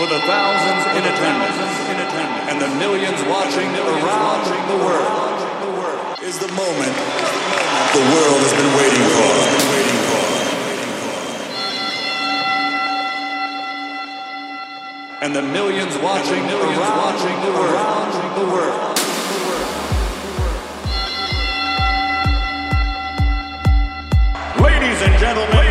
for the thousands in attendance and the millions watching around the world is the moment the world has been waiting for. And the millions watching, millions watching the world. Ladies and gentlemen.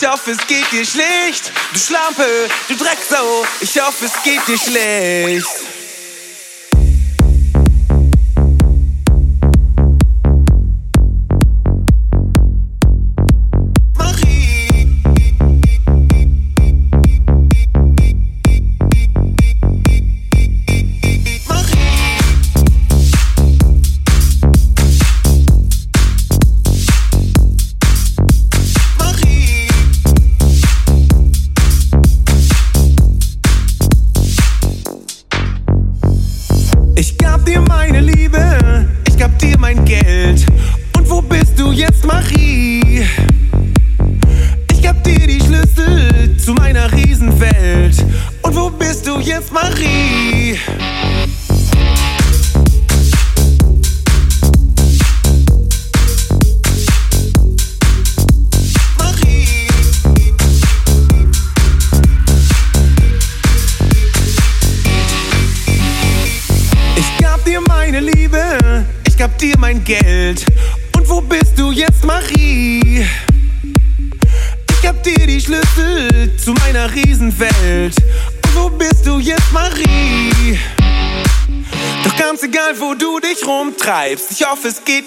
Ich hoffe, es geht dir schlecht. Du Schlampe, du Drecksau. Ich hoffe, es geht dir schlecht.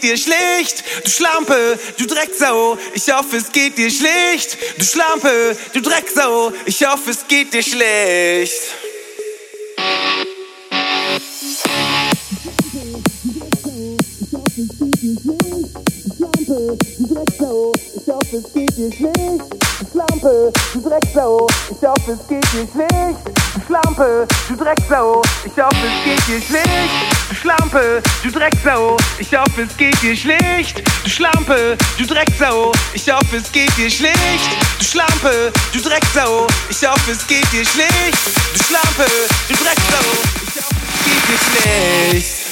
Geht dir schlecht. Du Schlampe, du Drecksau. Ich hoffe, es geht dir schlecht. Du Schlampe, du Drecksau. Ich hoffe, es geht dir schlecht. Ich hoffe, es geht dir schlecht. Du Schlampe, du Drecksau. Ich hoffe, es geht dir schlecht. Du Schlampe, du Drecksau. Ich hoffe, es geht dir schlecht. Du Schlampe, du Drecksau. Ich hoffe, es geht dir schlecht. Du Schlampe, du Drecksau. Ich hoffe, es geht dir schlecht. Du Schlampe, du Drecksau. Ich hoffe, es geht dir schlecht. Du Schlampe, du Drecksau. Ich hoffe, es geht dir schlecht.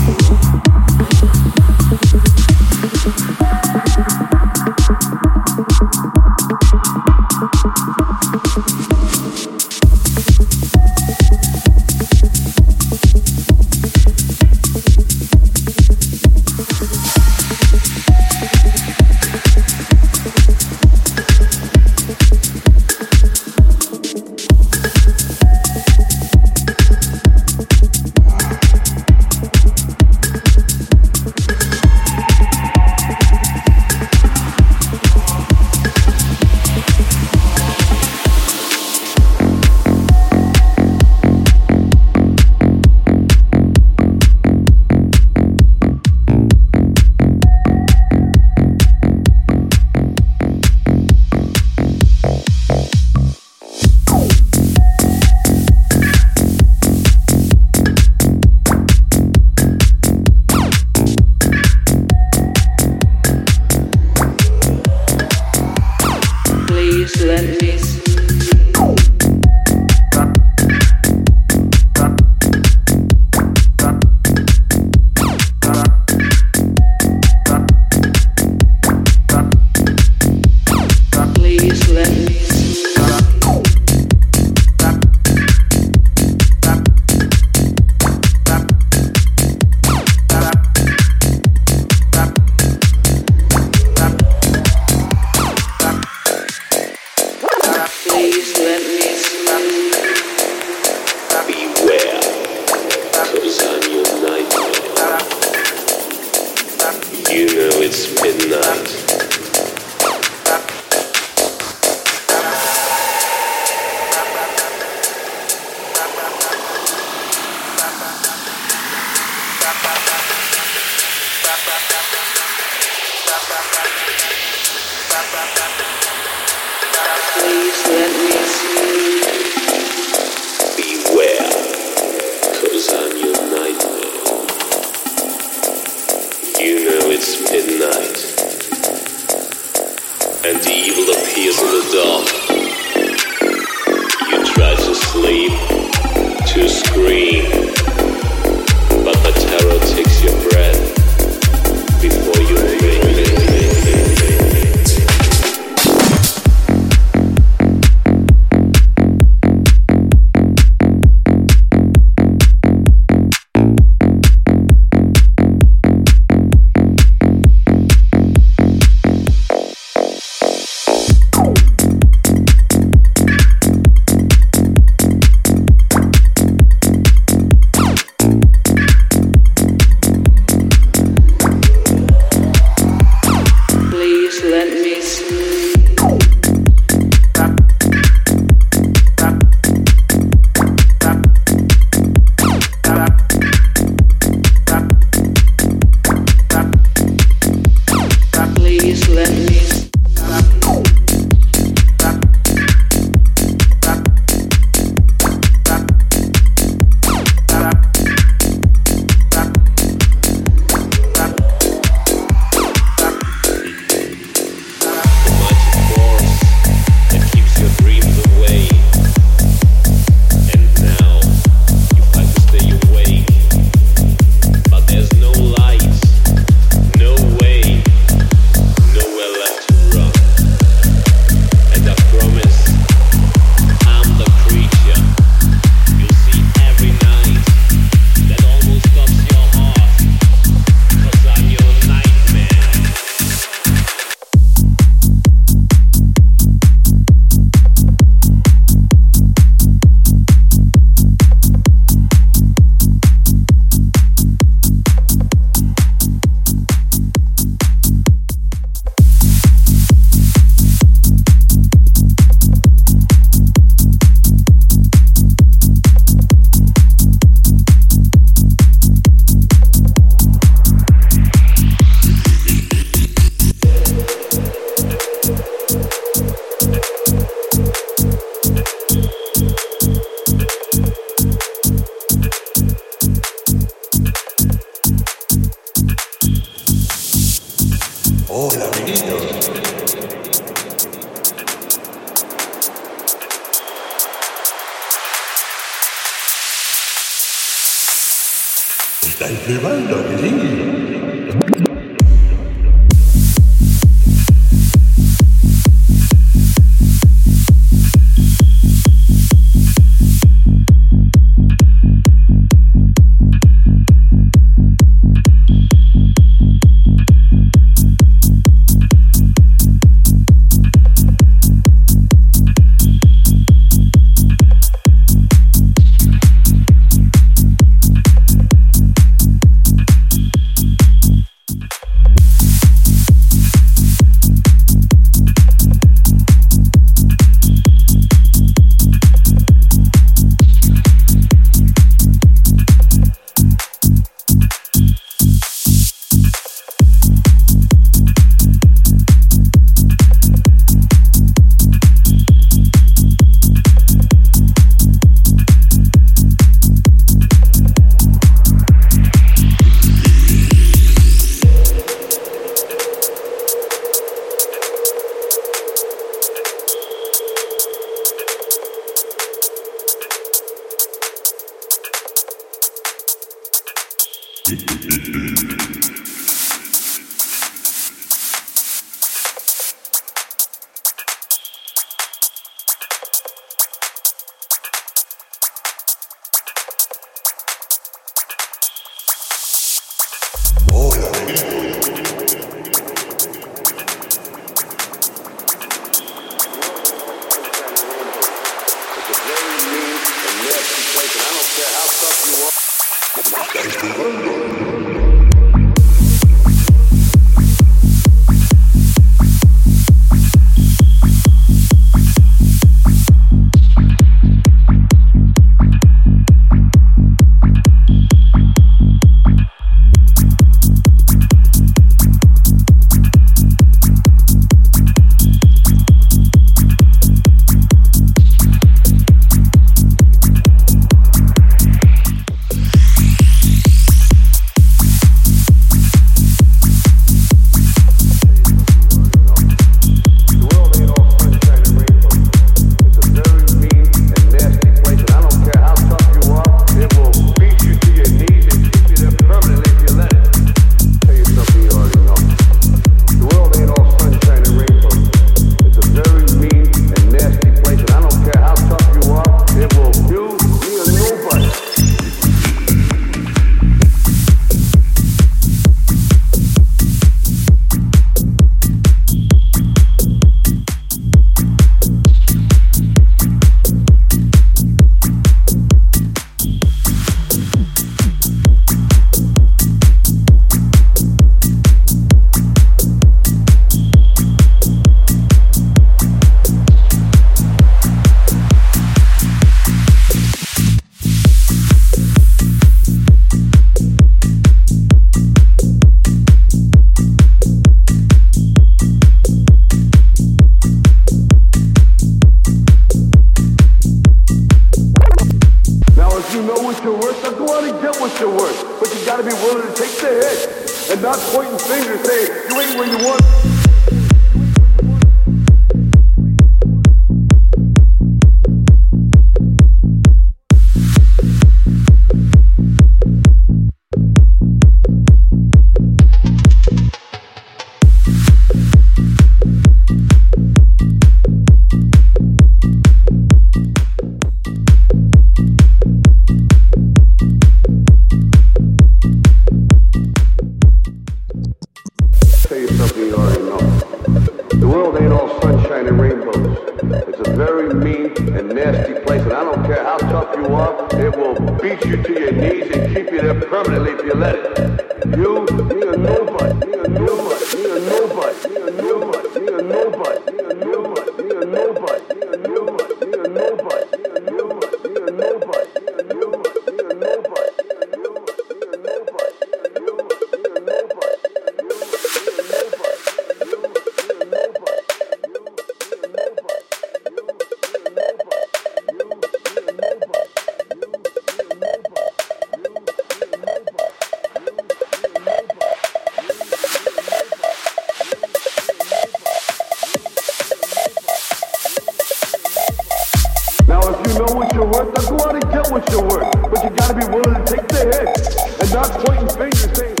but you gotta be willing to take the hit. And not pointing fingers saying,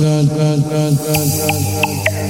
God, God, God, God, God,